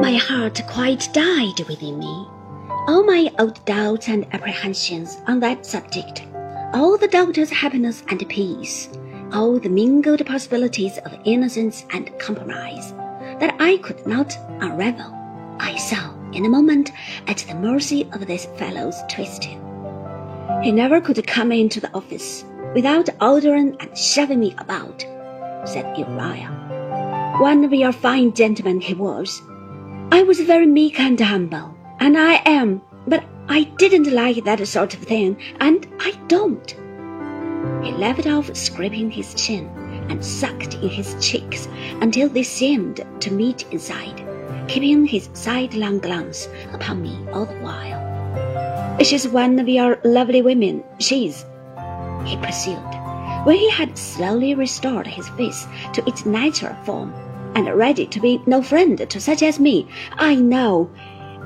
My heart quite died within me. All my old doubts and apprehensions on that subject, all the doctor's happiness and peace, all the mingled possibilities of innocence and compromise that I could not unravel, I saw in a moment at the mercy of this fellow's twisting. He never could come into the office without ordering and shoving me about, said Uriah. One of your fine gentlemen he was. I was very meek and humble, and I am, but I didn't like that sort of thing, and I don't. He left off scraping his chin and sucked in his cheeks until they seemed to meet inside, keeping his sidelong glance upon me all the while. She's one of your lovely women, she's, he pursued, when he had slowly restored his face to its natural form and ready to be no friend to such as me. I know.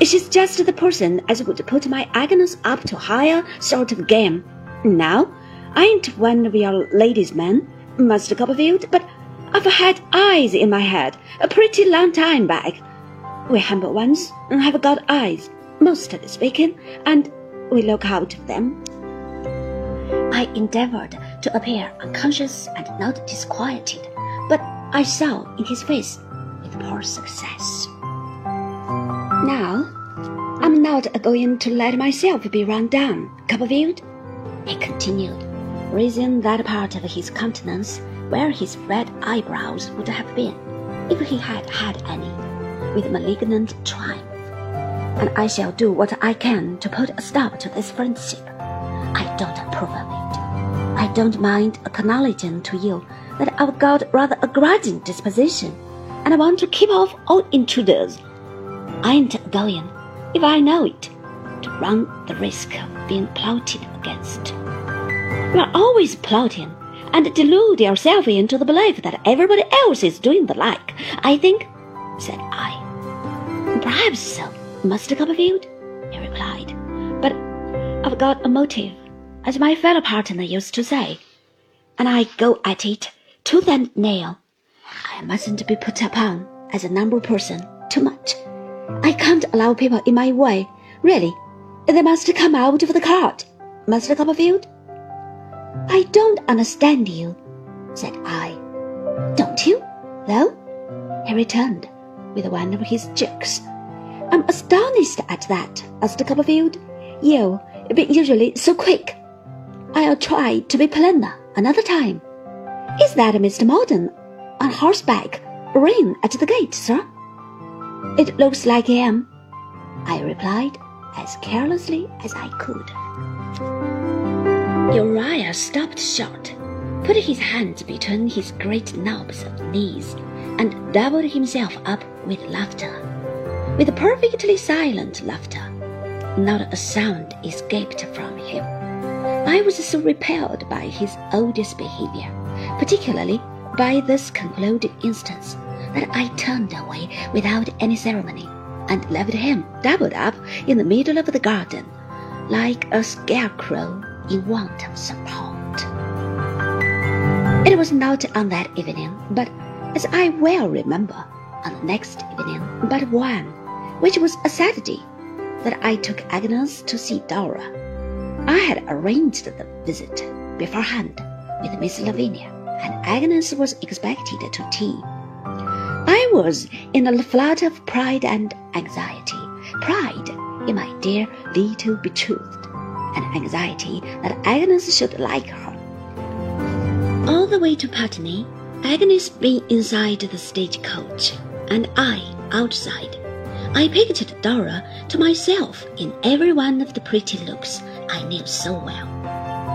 She's just the person as would put my Agnes up to higher sort of game. Now, I ain't one of your ladies' men, Master Copperfield, but I've had eyes in my head a pretty long time back. We humble ones have got eyes, mostly speaking, and we look out of them. I endeavored to appear unconscious and not disquieted, I saw in his face with poor success. Now, I'm not going to let myself be run down, Copperfield, he continued, raising that part of his countenance where his red eyebrows would have been, if he had had any, with malignant triumph. And I shall do what I can to put a stop to this friendship. I don't approve of it. I don't mind acknowledging to you that I've got rather a grudging disposition, and I want to keep off all intruders. I ain't going, if I know it, to run the risk of being plotted against. You're always plotting, and delude yourself into the belief that everybody else is doing the like. I think, said I. Perhaps so, Master Copperfield, he replied. But I've got a motive, as my fellow partner used to say, and I go at it tooth and nail. I mustn't be put upon as a number person too much. I can't allow people in my way. Really, they must come out of the cart, Master Copperfield. I don't understand you, said I. Don't you, though? He returned with a one of his jerks. I'm astonished at that, Master Copperfield. You be usually so quick. I'll try to be plainer another time. Is that a Mr. Maldon on horseback, ring at the gate, sir? It looks like him, I replied as carelessly as I could. Uriah stopped short, put his hands between his great knobs of knees, and doubled himself up with laughter. With perfectly silent laughter, not a sound escaped from him. I was so repelled by his odious behavior, particularly by this concluded instance, that I turned away without any ceremony and left him doubled up in the middle of the garden, like a scarecrow in want of support. It was not on that evening, but as I well remember, on the next evening but one, which was a Saturday, that I took Agnes to see Dora. I had arranged the visit beforehand with Miss Lavinia, and Agnes was expected to tea. I was in a flood of pride and anxiety. Pride in my dear little betrothed, and anxiety that Agnes should like her. All the way to Putney, Agnes being inside the stagecoach, and I outside. I pictured Dora to myself in every one of the pretty looks I knew so well.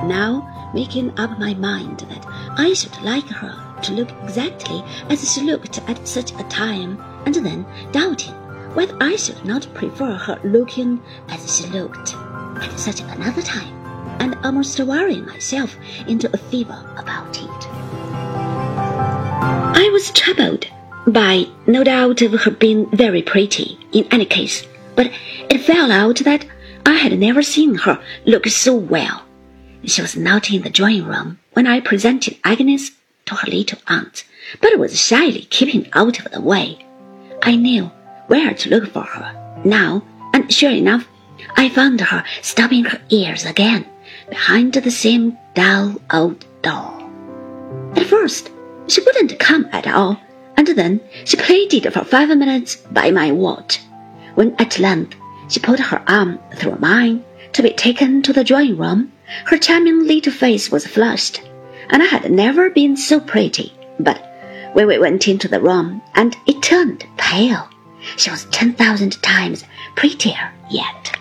Now, making up my mind that I should like her to look exactly as she looked at such a time, and then doubting whether I should not prefer her looking as she looked at such another time, and almost worrying myself into a fever about it. I was troubled by no doubt of her being very pretty in any case, but it fell out that I had never seen her look so well. She was not in the drawing room when I presented Agnes to her little aunt, but was shyly keeping out of the way. I knew where to look for her now, and sure enough, I found her stopping her ears again behind the same dull old door. At first, she wouldn't come at all, and then she pleaded for five minutes by my watch. When at length she put her arm through mine to be taken to the drawing room, her charming little face was flushed, and I had never been so pretty. But when we went into the room and it turned pale, she was ten thousand times prettier yet.